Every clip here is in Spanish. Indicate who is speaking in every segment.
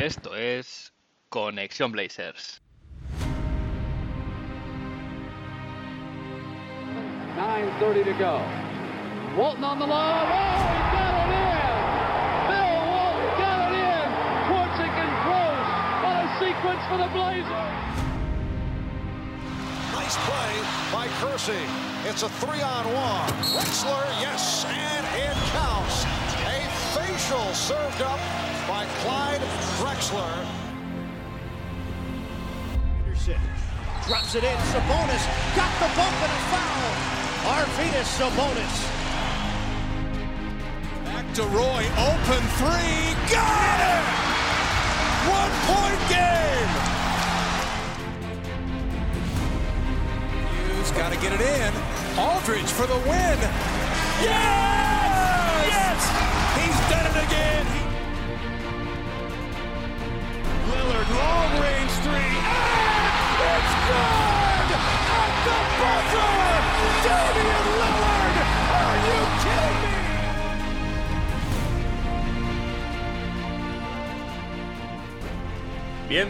Speaker 1: Esto es Conexión Blazers.
Speaker 2: 9.30 to go. Walton on the low. Oh, he got it in! Bill Walton got it in! Portsick and Gross. What a sequence for the Blazers!
Speaker 3: Nice play by Kersey. It's a three on one. Wexler, yes, and it counts. A facial served up by Clyde Drexler.
Speaker 4: Anderson drops it in. Sabonis got the bump and a foul. Arvidas Sabonis.
Speaker 3: Back to Roy, open three, got it! One point game! Hughes got to get it in. Aldridge for the win. Yes!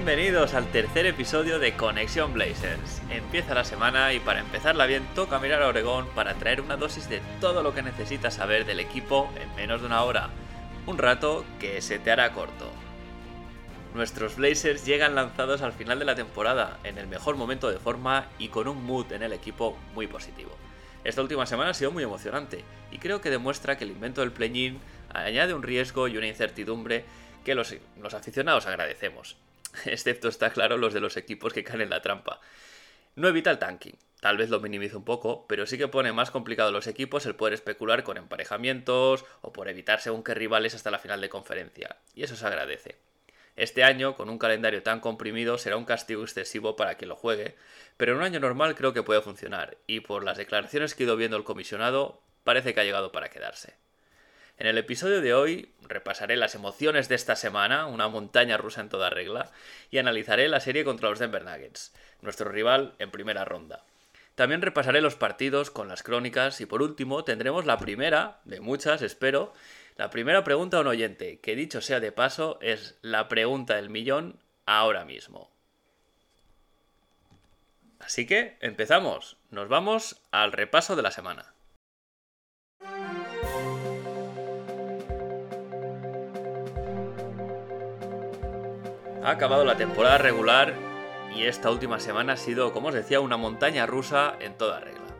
Speaker 5: Bienvenidos al tercer episodio de Conexión Blazers. Empieza la semana y para empezarla bien toca mirar a Oregón para traer una dosis de todo lo que necesitas saber del equipo en menos de una hora. Un rato que se te hará corto. Nuestros Blazers llegan lanzados al final de la temporada, en el mejor momento de forma y con un mood en el equipo muy positivo. Esta última semana ha sido muy emocionante y creo que demuestra que el invento del play-in añade un riesgo y una incertidumbre que los, los aficionados agradecemos excepto está claro los de los equipos que caen en la trampa. No evita el tanking, tal vez lo minimiza un poco, pero sí que pone más complicado a los equipos el poder especular con emparejamientos o por evitar según qué rivales hasta la final de conferencia, y eso se agradece. Este año, con un calendario tan comprimido, será un castigo excesivo para quien lo juegue, pero en un año normal creo que puede funcionar, y por las declaraciones que he ido viendo el comisionado, parece que ha llegado para quedarse. En el episodio de hoy repasaré las emociones de esta semana, una montaña rusa en toda regla, y analizaré la serie contra los Denver Nuggets, nuestro rival en primera ronda. También repasaré los partidos con las crónicas y por último tendremos la primera, de muchas espero, la primera pregunta a un oyente, que dicho sea de paso es la pregunta del millón ahora mismo. Así que empezamos, nos vamos al repaso de la semana. Ha acabado la temporada regular y esta última semana ha sido, como os decía, una montaña rusa en toda regla.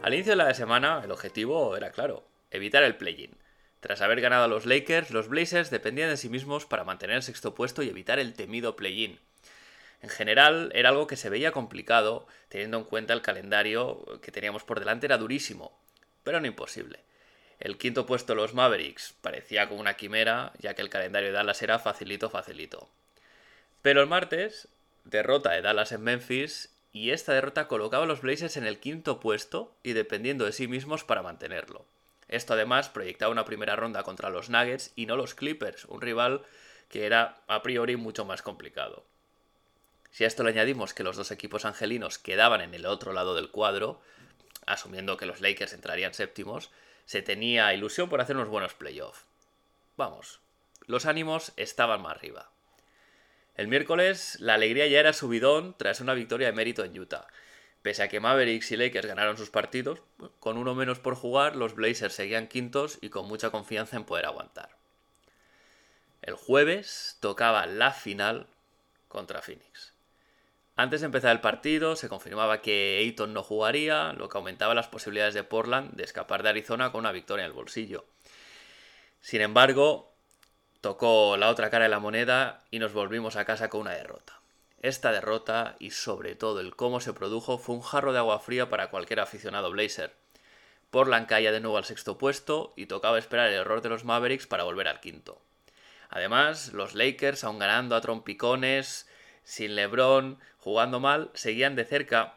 Speaker 5: Al inicio de la semana el objetivo era claro, evitar el play-in. Tras haber ganado a los Lakers, los Blazers dependían de sí mismos para mantener el sexto puesto y evitar el temido play-in. En general era algo que se veía complicado, teniendo en cuenta el calendario que teníamos por delante era durísimo, pero no imposible. El quinto puesto de los Mavericks parecía como una quimera, ya que el calendario de Dallas era facilito, facilito. Pero el martes, derrota de Dallas en Memphis y esta derrota colocaba a los Blazers en el quinto puesto y dependiendo de sí mismos para mantenerlo. Esto además proyectaba una primera ronda contra los Nuggets y no los Clippers, un rival que era a priori mucho más complicado. Si a esto le añadimos que los dos equipos angelinos quedaban en el otro lado del cuadro, asumiendo que los Lakers entrarían séptimos, se tenía ilusión por hacer unos buenos playoffs. Vamos, los ánimos estaban más arriba. El miércoles la alegría ya era subidón tras una victoria de mérito en Utah. Pese a que Mavericks y Lakers ganaron sus partidos, con uno menos por jugar, los Blazers seguían quintos y con mucha confianza en poder aguantar. El jueves tocaba la final contra Phoenix. Antes de empezar el partido se confirmaba que Ayton no jugaría, lo que aumentaba las posibilidades de Portland de escapar de Arizona con una victoria en el bolsillo. Sin embargo, tocó la otra cara de la moneda y nos volvimos a casa con una derrota. Esta derrota y sobre todo el cómo se produjo fue un jarro de agua fría para cualquier aficionado Blazer. Portland caía de nuevo al sexto puesto y tocaba esperar el error de los Mavericks para volver al quinto. Además, los Lakers, aun ganando a trompicones, sin LeBron, jugando mal, seguían de cerca,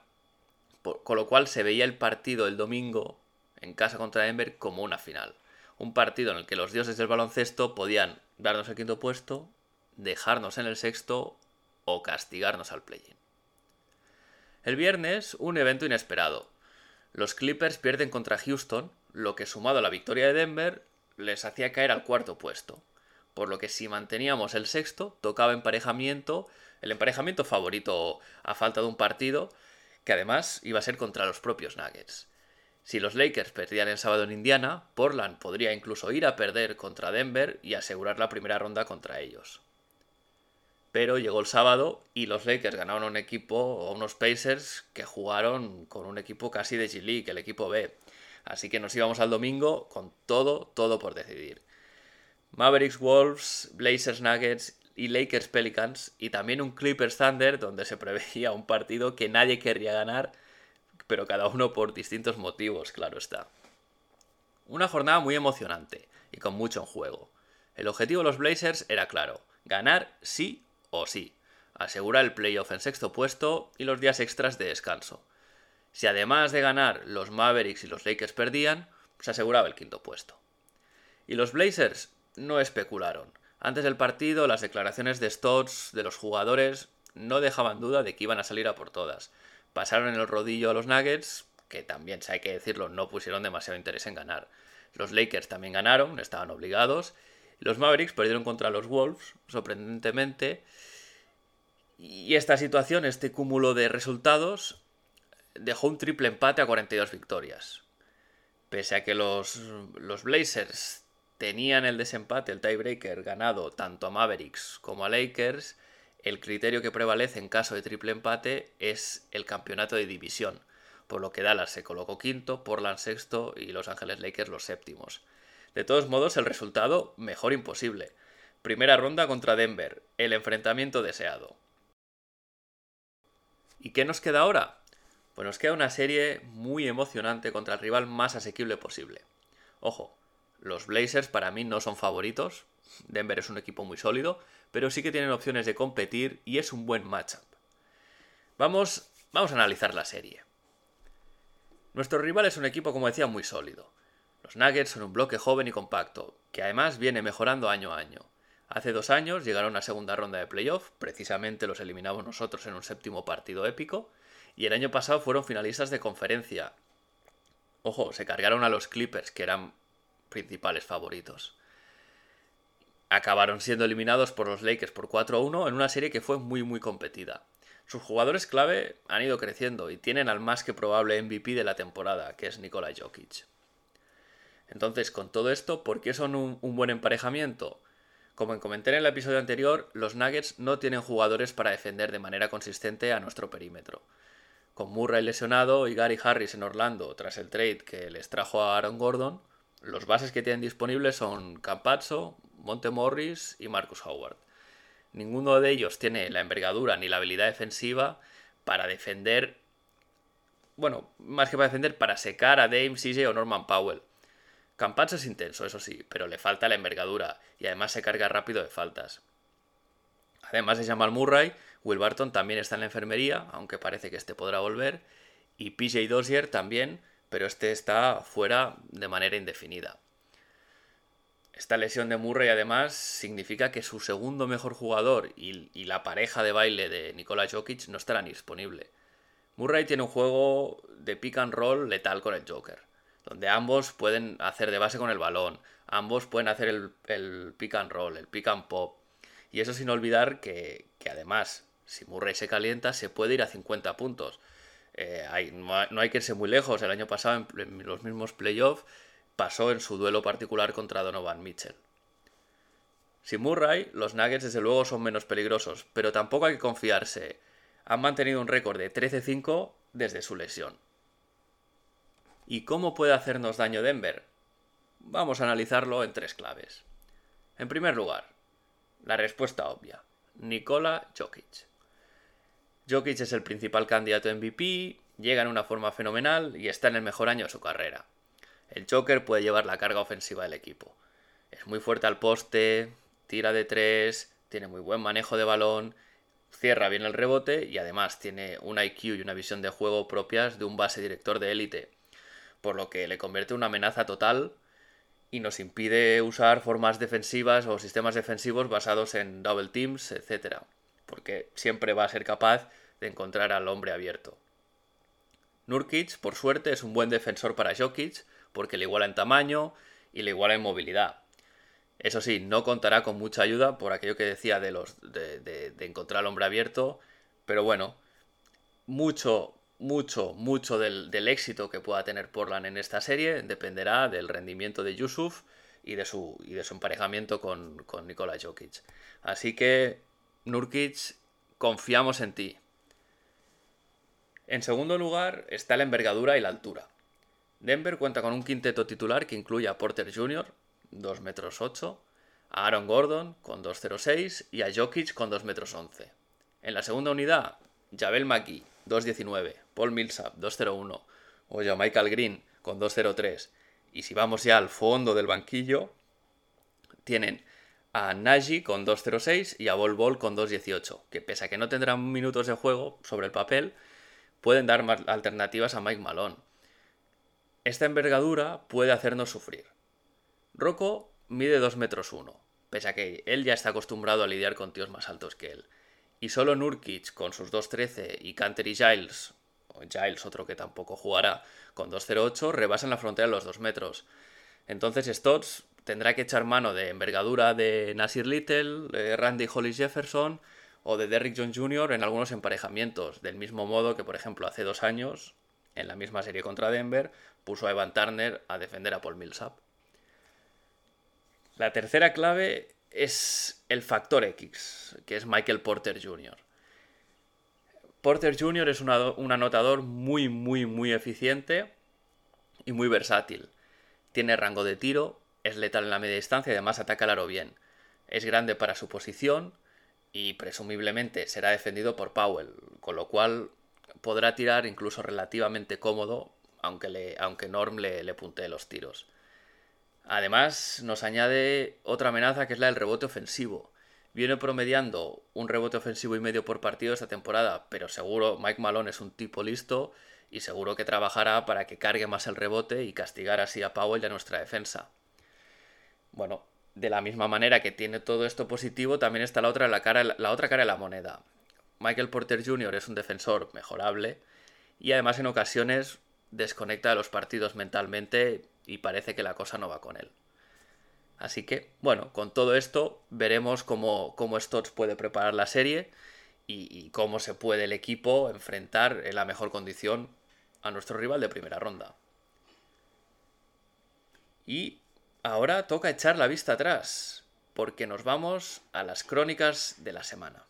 Speaker 5: con lo cual se veía el partido el domingo en casa contra Denver como una final. Un partido en el que los dioses del baloncesto podían darnos el quinto puesto, dejarnos en el sexto o castigarnos al play-in. El viernes, un evento inesperado. Los Clippers pierden contra Houston, lo que sumado a la victoria de Denver les hacía caer al cuarto puesto. por lo que si manteníamos el sexto, tocaba emparejamiento, el emparejamiento favorito a falta de un partido, que además iba a ser contra los propios Nuggets. Si los Lakers perdían el sábado en Indiana, Portland podría incluso ir a perder contra Denver y asegurar la primera ronda contra ellos. Pero llegó el sábado y los Lakers ganaron un equipo o unos Pacers que jugaron con un equipo casi de G-League, el equipo B. Así que nos íbamos al domingo con todo, todo por decidir. Mavericks Wolves, Blazers Nuggets y Lakers Pelicans y también un Clippers Thunder donde se preveía un partido que nadie querría ganar pero cada uno por distintos motivos, claro está. Una jornada muy emocionante y con mucho en juego. El objetivo de los Blazers era claro, ganar sí o sí, asegurar el playoff en sexto puesto y los días extras de descanso. Si además de ganar los Mavericks y los Lakers perdían, se aseguraba el quinto puesto. Y los Blazers no especularon. Antes del partido, las declaraciones de Stotts de los jugadores no dejaban duda de que iban a salir a por todas, Pasaron el rodillo a los Nuggets, que también, si hay que decirlo, no pusieron demasiado interés en ganar. Los Lakers también ganaron, estaban obligados. Los Mavericks perdieron contra los Wolves, sorprendentemente. Y esta situación, este cúmulo de resultados, dejó un triple empate a 42 victorias. Pese a que los, los Blazers tenían el desempate, el tiebreaker, ganado tanto a Mavericks como a Lakers, el criterio que prevalece en caso de triple empate es el campeonato de división, por lo que Dallas se colocó quinto, Portland sexto y Los Ángeles Lakers los séptimos. De todos modos, el resultado mejor imposible. Primera ronda contra Denver, el enfrentamiento deseado. ¿Y qué nos queda ahora? Pues nos queda una serie muy emocionante contra el rival más asequible posible. Ojo, los Blazers para mí no son favoritos, Denver es un equipo muy sólido, pero sí que tienen opciones de competir y es un buen matchup. Vamos, vamos a analizar la serie. Nuestro rival es un equipo, como decía, muy sólido. Los Nuggets son un bloque joven y compacto, que además viene mejorando año a año. Hace dos años llegaron a segunda ronda de playoff, precisamente los eliminamos nosotros en un séptimo partido épico, y el año pasado fueron finalistas de conferencia. Ojo, se cargaron a los Clippers, que eran principales favoritos acabaron siendo eliminados por los Lakers por 4-1 en una serie que fue muy muy competida. Sus jugadores clave han ido creciendo y tienen al más que probable MVP de la temporada, que es Nikola Jokic. Entonces, con todo esto, ¿por qué son un, un buen emparejamiento? Como comenté en el episodio anterior, los Nuggets no tienen jugadores para defender de manera consistente a nuestro perímetro. Con Murray lesionado y Gary Harris en Orlando tras el trade que les trajo a Aaron Gordon, los bases que tienen disponibles son Campazzo, Monte Morris y Marcus Howard. Ninguno de ellos tiene la envergadura ni la habilidad defensiva para defender. Bueno, más que para defender, para secar a Dame, CJ o Norman Powell. Campazzo es intenso, eso sí, pero le falta la envergadura y además se carga rápido de faltas. Además de Jamal Murray, Will Barton también está en la enfermería, aunque parece que este podrá volver, y PJ Dozier también, pero este está fuera de manera indefinida. Esta lesión de Murray además significa que su segundo mejor jugador y, la pareja de baile de Nikola Jokic no estarán disponible. Murray tiene un juego de pick and roll letal con el Joker, donde ambos pueden hacer de base con el balón, ambos pueden hacer el, pick and roll, el pick and pop. Y eso sin olvidar que, además, si Murray se calienta, se puede ir a 50 puntos. Eh, no, hay, que irse muy lejos. El año pasado, en los mismos playoffs, pasó en su duelo particular contra Donovan Mitchell. Sin Murray, los Nuggets desde luego son menos peligrosos, pero tampoco hay que confiarse. Han mantenido un récord de 13-5 desde su lesión. ¿Y cómo puede hacernos daño Denver? Vamos a analizarlo en tres claves. En primer lugar, la respuesta obvia. Nikola Jokic. Jokic es el principal candidato a MVP, llega en una forma fenomenal y está en el mejor año de su carrera. El Joker puede llevar la carga ofensiva del equipo. Es muy fuerte al poste, tira de tres, tiene muy buen manejo de balón, cierra bien el rebote y además tiene un IQ y una visión de juego propias de un base director de élite, por lo que le convierte en una amenaza total y nos impide usar formas defensivas o sistemas defensivos basados en double teams, etc. Porque siempre va a ser capaz de encontrar al hombre abierto. Nurkic, por suerte, es un buen defensor para Jokic, porque le iguala en tamaño y le iguala en movilidad. Eso sí, no contará con mucha ayuda por aquello que decía de, los, de, encontrar al hombre abierto, pero bueno, mucho, mucho, mucho del, éxito que pueda tener Portland en esta serie dependerá del rendimiento de Yusuf y de su, y de su emparejamiento con, con Nikola Jokic. Así que, Nurkic, confiamos en ti. En segundo lugar está la envergadura y la altura. Denver cuenta con un quinteto titular que incluye a Porter Jr., 2 metros 8, a Aaron Gordon con 2,06 y a Jokic con 2 metros 11. En la segunda unidad, Javel McGee, 2.19, Paul Millsap 2.01 o Michael Green con 2.03. Y si vamos ya al fondo del banquillo, tienen a Nagy con 2.06 y a Bol Bol con 2.18, que pese a que no tendrán minutos de juego sobre el papel, pueden dar alternativas a Mike Malone. Esta envergadura puede hacernos sufrir. Rocco mide 2 metros 1, pese a que él ya está acostumbrado a lidiar con tíos más altos que él y solo Nurkic con sus 2.13 y Canter y Giles, o Giles otro que tampoco jugará, con 2.08 rebasan la frontera de los 2 metros. Entonces Stotts tendrá que echar mano de envergadura de Nasir Little, de Randy Hollis Jefferson o de Derrick John Jr. en algunos emparejamientos, del mismo modo que por ejemplo hace dos años, en la misma serie contra Denver, puso a Evan Turner a defender a Paul Millsap. La tercera clave es el factor X, que es Michael Porter Jr. Porter Jr. es un anotador muy, muy, muy eficiente y muy versátil. Tiene rango de tiro, es letal en la media distancia y además ataca al aro bien. Es grande para su posición y presumiblemente será defendido por Powell, con lo cual podrá tirar incluso relativamente cómodo, aunque, aunque Norm le, le puntee los tiros. Además, nos añade otra amenaza que es la del rebote ofensivo. Viene promediando un rebote ofensivo y medio por partido esta temporada, pero seguro Mike Malone es un tipo listo y seguro que trabajará para que cargue más el rebote y castigar así a Powell y a nuestra defensa. Bueno, de la misma manera que tiene todo esto positivo, también está la otra, la, cara, la otra cara de la moneda. Michael Porter Jr. es un defensor mejorable y además en ocasiones desconecta de los partidos mentalmente y parece que la cosa no va con él. Así que, bueno, con todo esto veremos cómo, cómo Stotts puede preparar la serie y, cómo se puede el equipo enfrentar en la mejor condición a nuestro rival de primera ronda. Y ahora toca echar la vista atrás, porque nos vamos a las crónicas de la semana.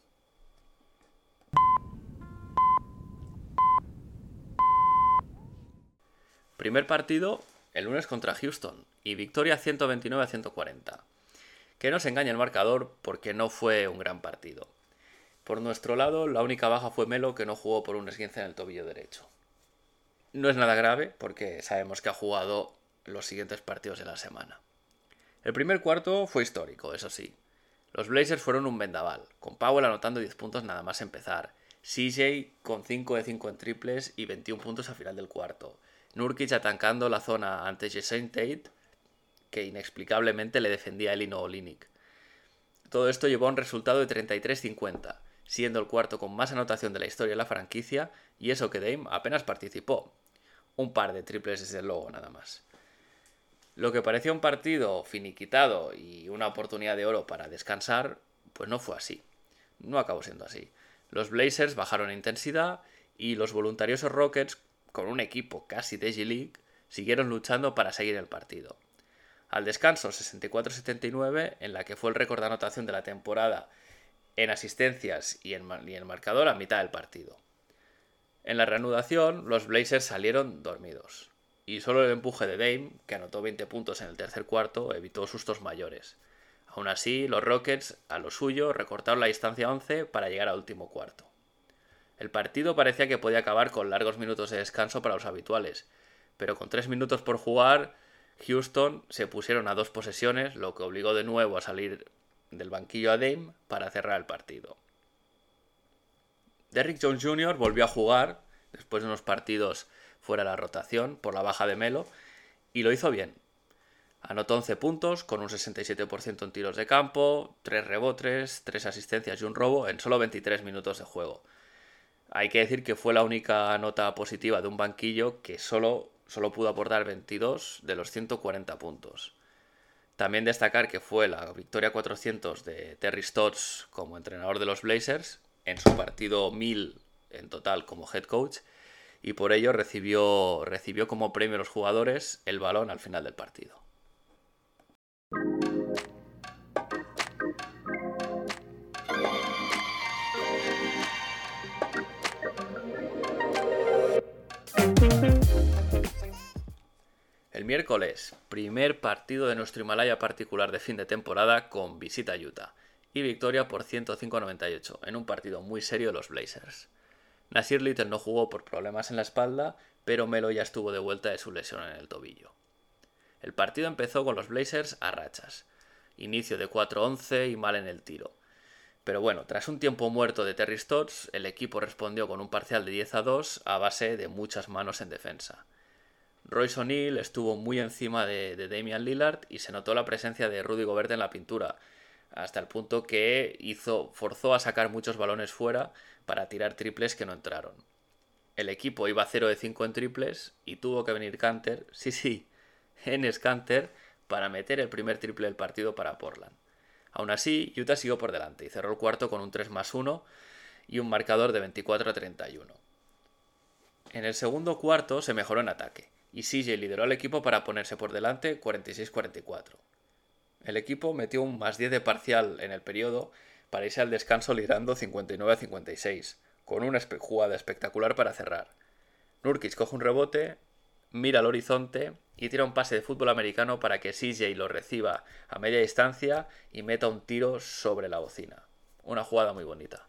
Speaker 5: Primer partido el lunes contra Houston y victoria 129 a 140. Que no se engañe el marcador porque no fue un gran partido. Por nuestro lado, la única baja fue Melo que no jugó por un esguince en el tobillo derecho. No es nada grave porque sabemos que ha jugado los siguientes partidos de la semana. El primer cuarto fue histórico, eso sí. Los Blazers fueron un vendaval, con Powell anotando 10 puntos nada más empezar, CJ con 5 de 5 en triples y 21 puntos al final del cuarto, Nurkic atancando la zona ante Jason Tate, que inexplicablemente le defendía el Elino Olinik. Todo esto llevó a un resultado de 33-50, siendo el cuarto con más anotación de la historia de la franquicia, y eso que Dame apenas participó. Un par de triples desde luego nada más. Lo que parecía un partido finiquitado y una oportunidad de oro para descansar, pues no fue así. No acabó siendo así. Los Blazers bajaron intensidad y los voluntariosos Rockets con un equipo casi de G-League, siguieron luchando para seguir el partido. Al descanso 64-79, en la que fue el récord de anotación de la temporada en asistencias y en, el marcador a mitad del partido. En la reanudación, los Blazers salieron dormidos, y solo el empuje de Dame, que anotó 20 puntos en el tercer cuarto, evitó sustos mayores. Aún así, los Rockets, a lo suyo, recortaron la distancia 11 para llegar al último cuarto. El partido parecía que podía acabar con largos minutos de descanso para los habituales, pero con tres minutos por jugar, Houston se pusieron a dos posesiones, lo que obligó de nuevo a salir del banquillo a Dame para cerrar el partido. Derrick Jones Jr. volvió a jugar después de unos partidos fuera la rotación por la baja de Melo y lo hizo bien. Anotó 11 puntos con un 67% en tiros de campo, 3 rebotes, 3 asistencias y un robo en solo 23 minutos de juego. Hay que decir que fue la única nota positiva de un banquillo que solo, solo pudo aportar 22 de los 140 puntos. También destacar que fue la victoria 400 de Terry Stotts como entrenador de los Blazers en su partido 1000 en total como head coach y por ello recibió, recibió como premio a los jugadores el balón al final del partido. El miércoles, primer partido de nuestro Himalaya particular de fin de temporada con visita a Utah y victoria por 105-98 en un partido muy serio de los Blazers. Nasir Little no jugó por problemas en la espalda, pero Melo ya estuvo de vuelta de su lesión en el tobillo. El partido empezó con los Blazers a rachas, inicio de 4-11 y mal en el tiro. Pero bueno, tras un tiempo muerto de Terry Stotts, el equipo respondió con un parcial de 10 a 2 a base de muchas manos en defensa. Royce O'Neill estuvo muy encima de, Damian Lillard y se notó la presencia de Rudy Gobert en la pintura, hasta el punto que hizo, forzó a sacar muchos balones fuera para tirar triples que no entraron. El equipo iba 0 de 5 en triples y tuvo que venir Canter, sí, sí, en Canter, para meter el primer triple del partido para Portland. Aún así, Utah siguió por delante y cerró el cuarto con un 3 más 1 y un marcador de 24 a 31. En el segundo cuarto se mejoró en ataque y CJ lideró al equipo para ponerse por delante 46-44. El equipo metió un más 10 de parcial en el periodo para irse al descanso liderando 59-56, con una jugada espectacular para cerrar. Nurkic coge un rebote, mira al horizonte y tira un pase de fútbol americano para que CJ lo reciba a media distancia y meta un tiro sobre la bocina. Una jugada muy bonita.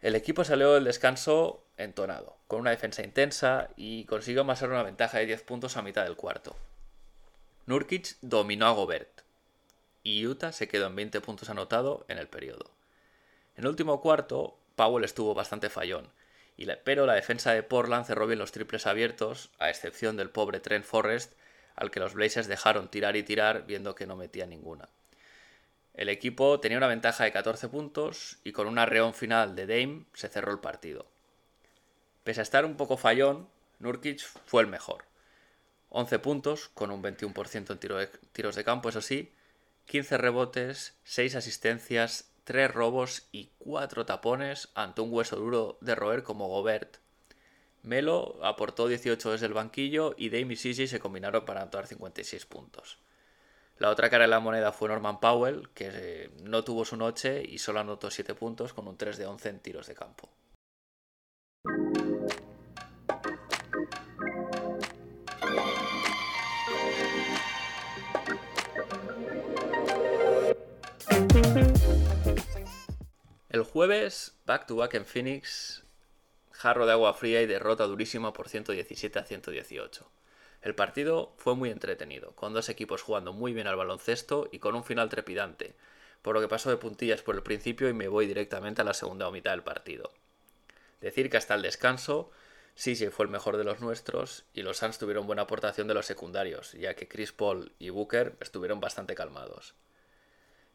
Speaker 5: El equipo salió del descanso entonado, con una defensa intensa y consiguió amasar una ventaja de 10 puntos a mitad del cuarto. Nurkic dominó a Gobert y Utah se quedó en 20 puntos anotado en el periodo. En el último cuarto, Powell estuvo bastante fallón, pero la defensa de Portland cerró bien los triples abiertos, a excepción del pobre Trent Forrest, al que los Blazers dejaron tirar y tirar viendo que no metía ninguna. El equipo tenía una ventaja de 14 puntos y con un arreón final de Dame se cerró el partido. Pese a estar un poco fallón, Nurkic fue el mejor. 11 puntos, con un 21% en tiros de campo, eso sí, 15 rebotes, 6 asistencias, 3 robos y 4 tapones ante un hueso duro de roer como Gobert. Melo aportó 18 desde el banquillo y Dame y se combinaron para anotar 56 puntos. La otra cara de la moneda fue Norman Powell, que eh, no tuvo su noche y solo anotó 7 puntos con un 3 de 11 en tiros de campo. El jueves, back to back en Phoenix, jarro de agua fría y derrota durísima por 117 a 118. El partido fue muy entretenido, con dos equipos jugando muy bien al baloncesto y con un final trepidante, por lo que pasó de puntillas por el principio y me voy directamente a la segunda mitad del partido. Decir que hasta el descanso, CJ fue el mejor de los nuestros y los Suns tuvieron buena aportación de los secundarios, ya que Chris Paul y Booker estuvieron bastante calmados.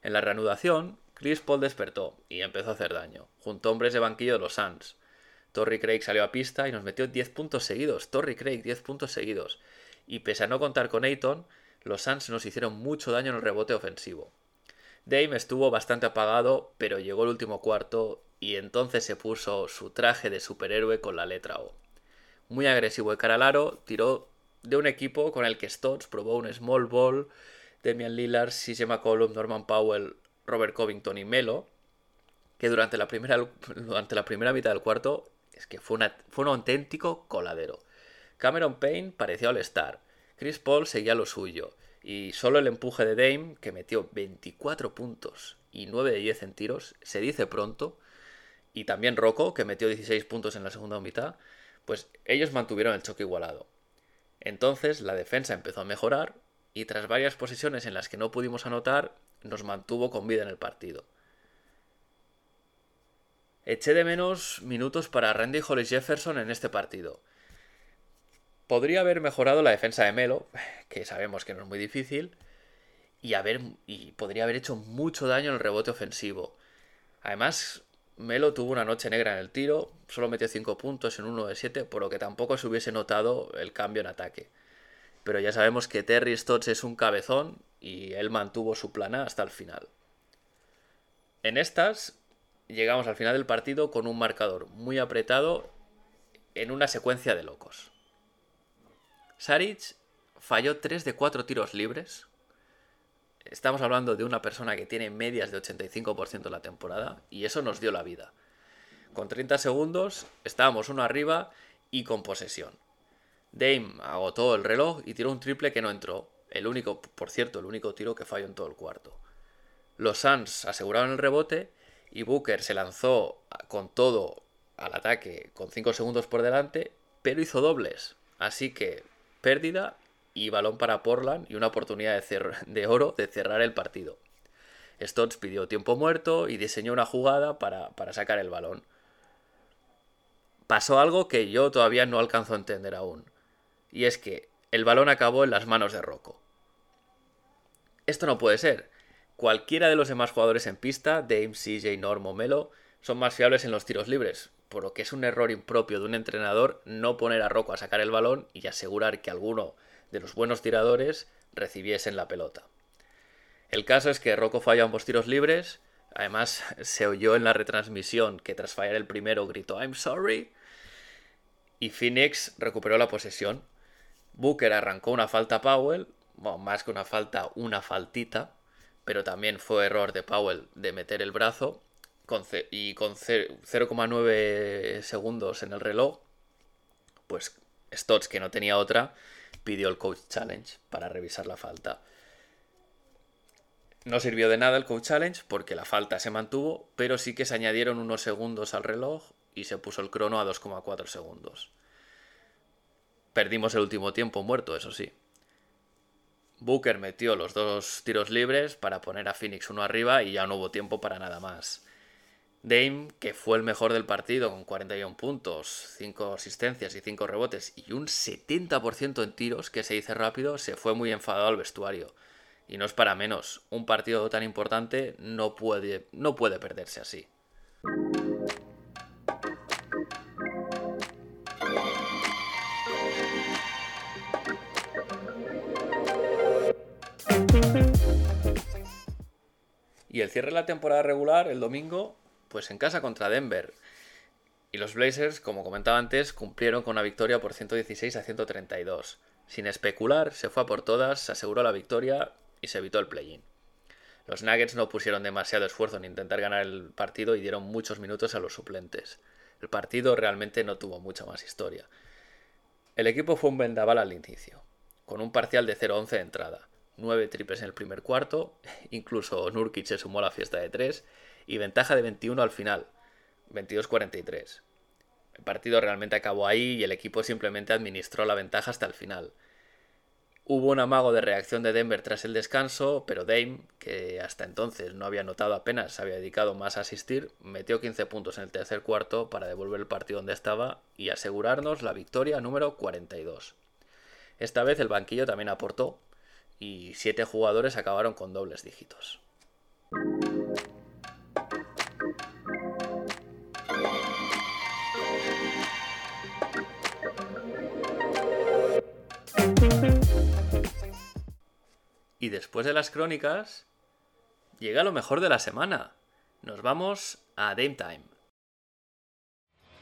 Speaker 5: En la reanudación, Chris Paul despertó y empezó a hacer daño, junto a hombres de banquillo de los Suns, Torrey Craig salió a pista y nos metió 10 puntos seguidos. Torrey Craig, 10 puntos seguidos. Y pese a no contar con Ayton, los Suns nos hicieron mucho daño en el rebote ofensivo. Dame estuvo bastante apagado, pero llegó el último cuarto y entonces se puso su traje de superhéroe con la letra O. Muy agresivo de cara al aro, tiró de un equipo con el que Stotts probó un small ball, Damian Lillard, CJ McCollum, Norman Powell, Robert Covington y Melo, que durante la primera, durante la primera mitad del cuarto es que fue, un auténtico coladero. Cameron Payne pareció al estar. Chris Paul seguía lo suyo. Y solo el empuje de Dame, que metió 24 puntos y 9 de 10 en tiros, se dice pronto. Y también Rocco, que metió 16 puntos en la segunda mitad, pues ellos mantuvieron el choque igualado. Entonces la defensa empezó a mejorar y tras varias posiciones en las que no pudimos anotar, nos mantuvo con vida en el partido. Eché de menos minutos para Randy Hollis Jefferson en este partido. Podría haber mejorado la defensa de Melo, que sabemos que no es muy difícil, y, haber, y podría haber hecho mucho daño en el rebote ofensivo. Además, Melo tuvo una noche negra en el tiro, solo metió 5 puntos en 1 de 7, por lo que tampoco se hubiese notado el cambio en ataque. Pero ya sabemos que Terry Stotts es un cabezón y él mantuvo su plana hasta el final. En estas llegamos al final del partido con un marcador muy apretado en una secuencia de locos. Saric falló 3 de 4 tiros libres. Estamos hablando de una persona que tiene medias de 85% en la temporada y eso nos dio la vida. Con 30 segundos estábamos uno arriba y con posesión. Dame agotó el reloj y tiró un triple que no entró. El único, por cierto, el único tiro que falló en todo el cuarto. Los Suns aseguraron el rebote y Booker se lanzó con todo al ataque con 5 segundos por delante, pero hizo dobles. Así que pérdida y balón para Portland y una oportunidad de, oro de cerrar el partido. Stotts pidió tiempo muerto y diseñó una jugada para, para sacar el balón. Pasó algo que yo todavía no alcanzo a entender aún. Y es que el balón acabó en las manos de Rocco. Esto no puede ser. Cualquiera de los demás jugadores en pista, Dame, CJ, Norm o Melo, son más fiables en los tiros libres, por lo que es un error impropio de un entrenador no poner a Rocco a sacar el balón y asegurar que alguno de los buenos tiradores recibiesen la pelota. El caso es que Rocco falló ambos tiros libres, además se oyó en la retransmisión que tras fallar el primero gritó I'm sorry y Phoenix recuperó la posesión. Booker arrancó una falta a Powell, más que una falta, una faltita, pero también fue error de Powell de meter el brazo y con 0,9 segundos en el reloj, pues Stotts, que no tenía otra, pidió el Coach Challenge para revisar la falta. No sirvió de nada el Coach Challenge porque la falta se mantuvo, pero sí que se añadieron unos segundos al reloj y se puso el crono a 2,4 segundos. Perdimos el último tiempo muerto, eso sí. Booker metió los dos tiros libres para poner a Phoenix uno arriba y ya no hubo tiempo para nada más. Dame, que fue el mejor del partido con 41 puntos, 5 asistencias y 5 rebotes y un 70% en tiros, que se dice rápido, se fue muy enfadado al vestuario. Y no es para menos, un partido tan importante no puede, no puede perderse así. Y el cierre de la temporada regular, el domingo, pues en casa contra Denver. Y los Blazers, como comentaba antes, cumplieron con una victoria por 116 a 132. Sin especular, se fue a por todas, se aseguró la victoria y se evitó el play-in. Los Nuggets no pusieron demasiado esfuerzo en intentar ganar el partido y dieron muchos minutos a los suplentes. El partido realmente no tuvo mucha más historia. El equipo fue un vendaval al inicio, con un parcial de 0-11 de entrada, 9 triples en el primer cuarto, incluso Nurkic se sumó a la fiesta de 3 y ventaja de 21 al final, 22-43. El partido realmente acabó ahí y el equipo simplemente administró la ventaja hasta el final. Hubo un amago de reacción de Denver tras el descanso, pero Dame, que hasta entonces no había notado apenas, se había dedicado más a asistir, metió 15 puntos en el tercer cuarto para devolver el partido donde estaba y asegurarnos la victoria número 42. Esta vez el banquillo también aportó y 7 jugadores acabaron con dobles dígitos. Y después de las crónicas, llega lo mejor de la semana. Nos vamos a Dame Time.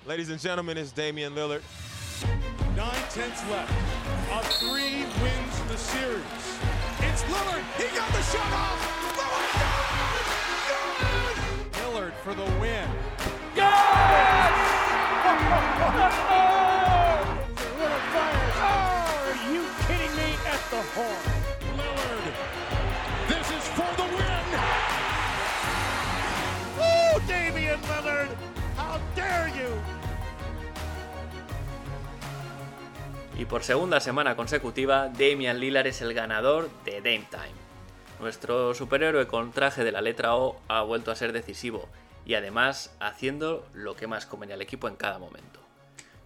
Speaker 6: Ladies and gentlemen, it's Damian Lillard.
Speaker 4: Nine tenths left. A three wins the series. For the win. Yes! Lillard fires. Oh, are you kidding me? At the horn. Lillard. This is for the win. Woo, Damian Lillard. How dare you?
Speaker 5: Y por segunda semana consecutiva, Damian Lillard es el ganador de Dame Time. Nuestro superhéroe con traje de la letra O ha vuelto a ser decisivo y además haciendo lo que más convenía al equipo en cada momento.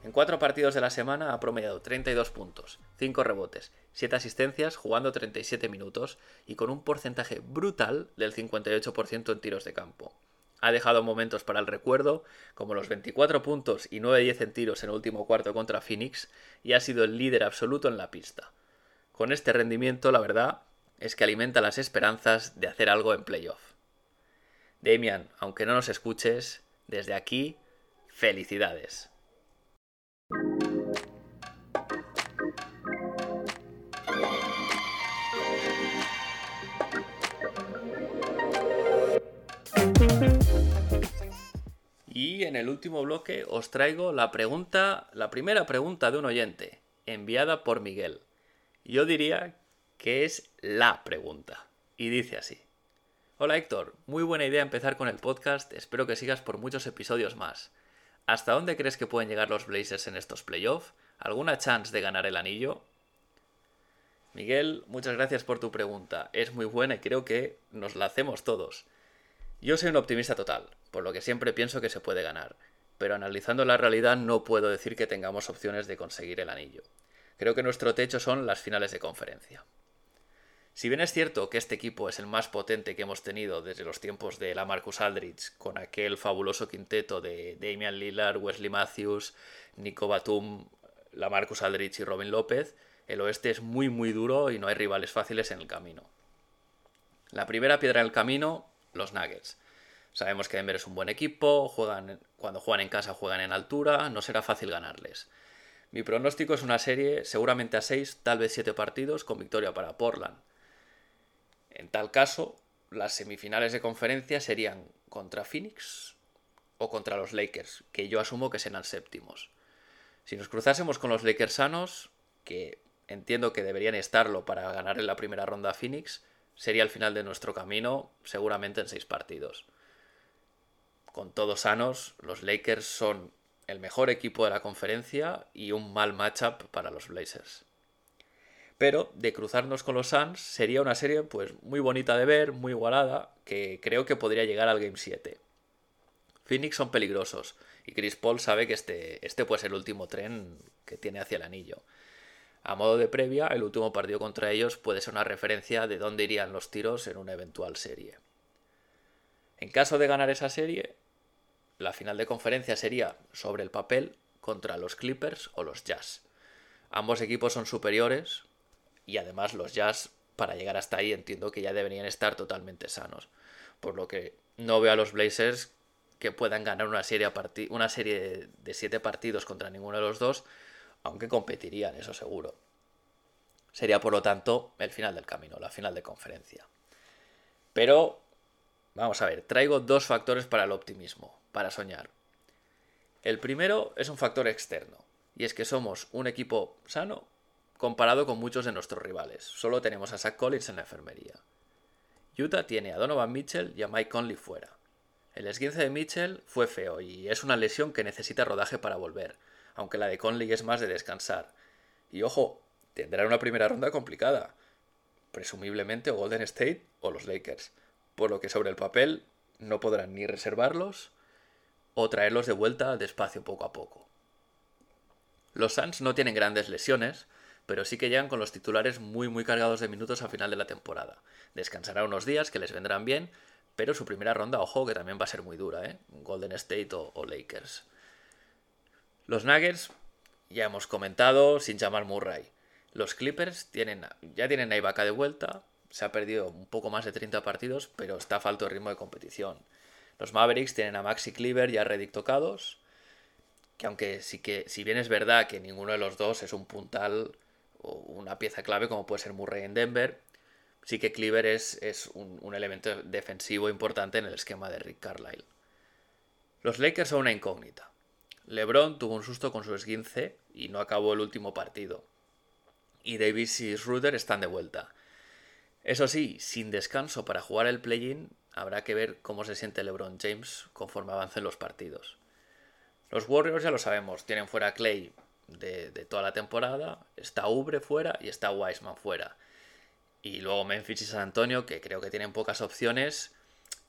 Speaker 5: En cuatro partidos de la semana ha promediado 32 puntos, 5 rebotes, 7 asistencias jugando 37 minutos y con un porcentaje brutal del 58% en tiros de campo. Ha dejado momentos para el recuerdo, como los 24 puntos y 9-10 en tiros en el último cuarto contra Phoenix, y ha sido el líder absoluto en la pista. Con este rendimiento, la verdad, es que alimenta las esperanzas de hacer algo en playoff. Damian, aunque no nos escuches, desde aquí, felicidades. Y en el último bloque os traigo la pregunta, la primera pregunta de un oyente, enviada por Miguel. Yo diría que es la pregunta. Y dice así. Hola Héctor, muy buena idea empezar con el podcast, espero que sigas por muchos episodios más. ¿Hasta dónde crees que pueden llegar los Blazers en estos playoffs? ¿Alguna chance de ganar el anillo? Miguel, muchas gracias por tu pregunta. Es muy buena y creo que nos la hacemos todos. Yo soy un optimista total, por lo que siempre pienso que se puede ganar, pero analizando la realidad no puedo decir que tengamos opciones de conseguir el anillo. Creo que nuestro techo son las finales de conferencia. Si bien es cierto que este equipo es el más potente que hemos tenido desde los tiempos de la Marcus Aldridge, con aquel fabuloso quinteto de Damian Lillard, Wesley Matthews, Nico Batum, la Marcus Aldridge y Robin López, el oeste es muy muy duro y no hay rivales fáciles en el camino. La primera piedra en el camino, los Nuggets. Sabemos que Denver es un buen equipo, juegan, cuando juegan en casa juegan en altura, no será fácil ganarles. Mi pronóstico es una serie seguramente a 6, tal vez 7 partidos con victoria para Portland. En tal caso, las semifinales de conferencia serían contra Phoenix o contra los Lakers, que yo asumo que serán séptimos. Si nos cruzásemos con los Lakers sanos, que entiendo que deberían estarlo para ganar en la primera ronda a Phoenix, sería el final de nuestro camino, seguramente en seis partidos. Con todos sanos, los Lakers son el mejor equipo de la conferencia y un mal matchup para los Blazers. Pero de cruzarnos con los Suns sería una serie pues muy bonita de ver, muy igualada, que creo que podría llegar al Game 7. Phoenix son peligrosos y Chris Paul sabe que este, este puede ser el último tren que tiene hacia el anillo. A modo de previa, el último partido contra ellos puede ser una referencia de dónde irían los tiros en una eventual serie. En caso de ganar esa serie, la final de conferencia sería sobre el papel contra los Clippers o los Jazz. Ambos equipos son superiores, y además los Jazz, para llegar hasta ahí, entiendo que ya deberían estar totalmente sanos. Por lo que no veo a los Blazers que puedan ganar una serie, una serie de siete partidos contra ninguno de los dos, aunque competirían, eso seguro. Sería, por lo tanto, el final del camino, la final de conferencia. Pero, vamos a ver, traigo dos factores para el optimismo, para soñar. El primero es un factor externo, y es que somos un equipo sano comparado con muchos de nuestros rivales. Solo tenemos a Zach Collins en la enfermería. Utah tiene a Donovan Mitchell y a Mike Conley fuera. El esguince de Mitchell fue feo y es una lesión que necesita rodaje para volver, aunque la de Conley es más de descansar. Y ojo, tendrá una primera ronda complicada, presumiblemente Golden State o los Lakers, por lo que sobre el papel no podrán ni reservarlos o traerlos de vuelta despacio poco a poco. Los Suns no tienen grandes lesiones, pero sí que llegan con los titulares muy muy cargados de minutos a final de la temporada. Descansará unos días que les vendrán bien, pero su primera ronda, ojo, que también va a ser muy dura, ¿eh? Golden State o, Lakers. Los Nuggets, ya hemos comentado, sin llamar Murray. Los Clippers tienen, ya tienen a Ibaka de vuelta, se ha perdido un poco más de 30 partidos, pero está a falto de ritmo de competición. Los Mavericks tienen a Maxi Cleaver y a Reddick tocados, que aunque sí que, si bien es verdad que ninguno de los dos es un puntal una pieza clave como puede ser Murray en Denver, sí que Cleaver es, un, elemento defensivo importante en el esquema de Rick Carlisle. Los Lakers son una incógnita. LeBron tuvo un susto con su esguince y no acabó el último partido. Y Davis y Schroeder están de vuelta. Eso sí, sin descanso para jugar el play-in, habrá que ver cómo se siente LeBron James conforme avancen los partidos. Los Warriors ya lo sabemos, tienen fuera a Clay de, toda la temporada. Está Ubre fuera y está Wiseman fuera. Y luego Memphis y San Antonio, que creo que tienen pocas opciones.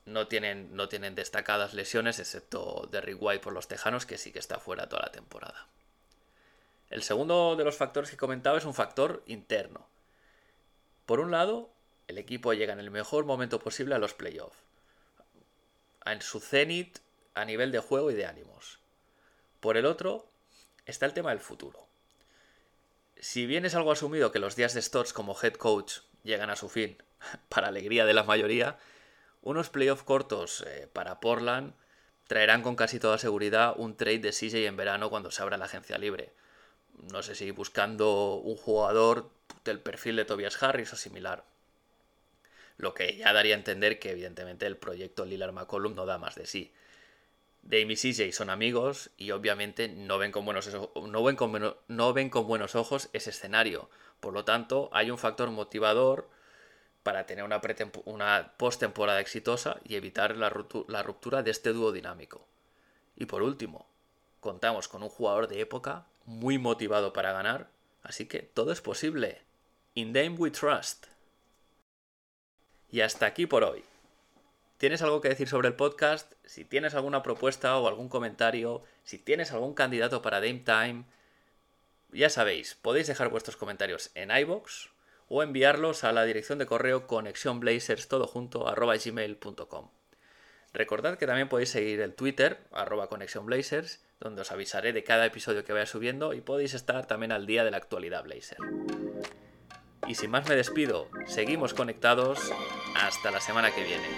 Speaker 5: No tienen, no tienen destacadas lesiones, excepto Derrick White por los Tejanos, que sí que está fuera toda la temporada. El segundo de los factores que he comentado es un factor interno. Por un lado, el equipo llega en el mejor momento posible a los playoffs. En su cenit a nivel de juego y de ánimos. Por el otro, está el tema del futuro. Si bien es algo asumido que los días de Stotts como head coach llegan a su fin, para alegría de la mayoría, unos playoffs cortos eh, para Portland traerán con casi toda seguridad un trade de CJ en verano cuando se abra la agencia libre. No sé si buscando un jugador del perfil de Tobias Harris o similar. Lo que ya daría a entender que evidentemente el proyecto Lillard McCollum no da más de sí. Dame y CJ son amigos y obviamente no ven, con buenos, no, ven con, no ven con buenos ojos ese escenario. Por lo tanto, hay un factor motivador para tener una, una postemporada exitosa y evitar la, la ruptura de este dúo dinámico. Y por último, contamos con un jugador de época muy motivado para ganar, así que todo es posible. In Dame we trust. Y hasta aquí por hoy. ¿Tienes algo que decir sobre el podcast? Si tienes alguna propuesta o algún comentario, si tienes algún candidato para Dame Time, ya sabéis, podéis dejar vuestros comentarios en iBox o enviarlos a la dirección de correo conexionblazers todo junto. Recordad que también podéis seguir el Twitter arroba conexionblazers donde os avisaré de cada episodio que vaya subiendo y podéis estar también al día de la actualidad Blazer. Y sin más me despido, seguimos conectados hasta la semana que viene.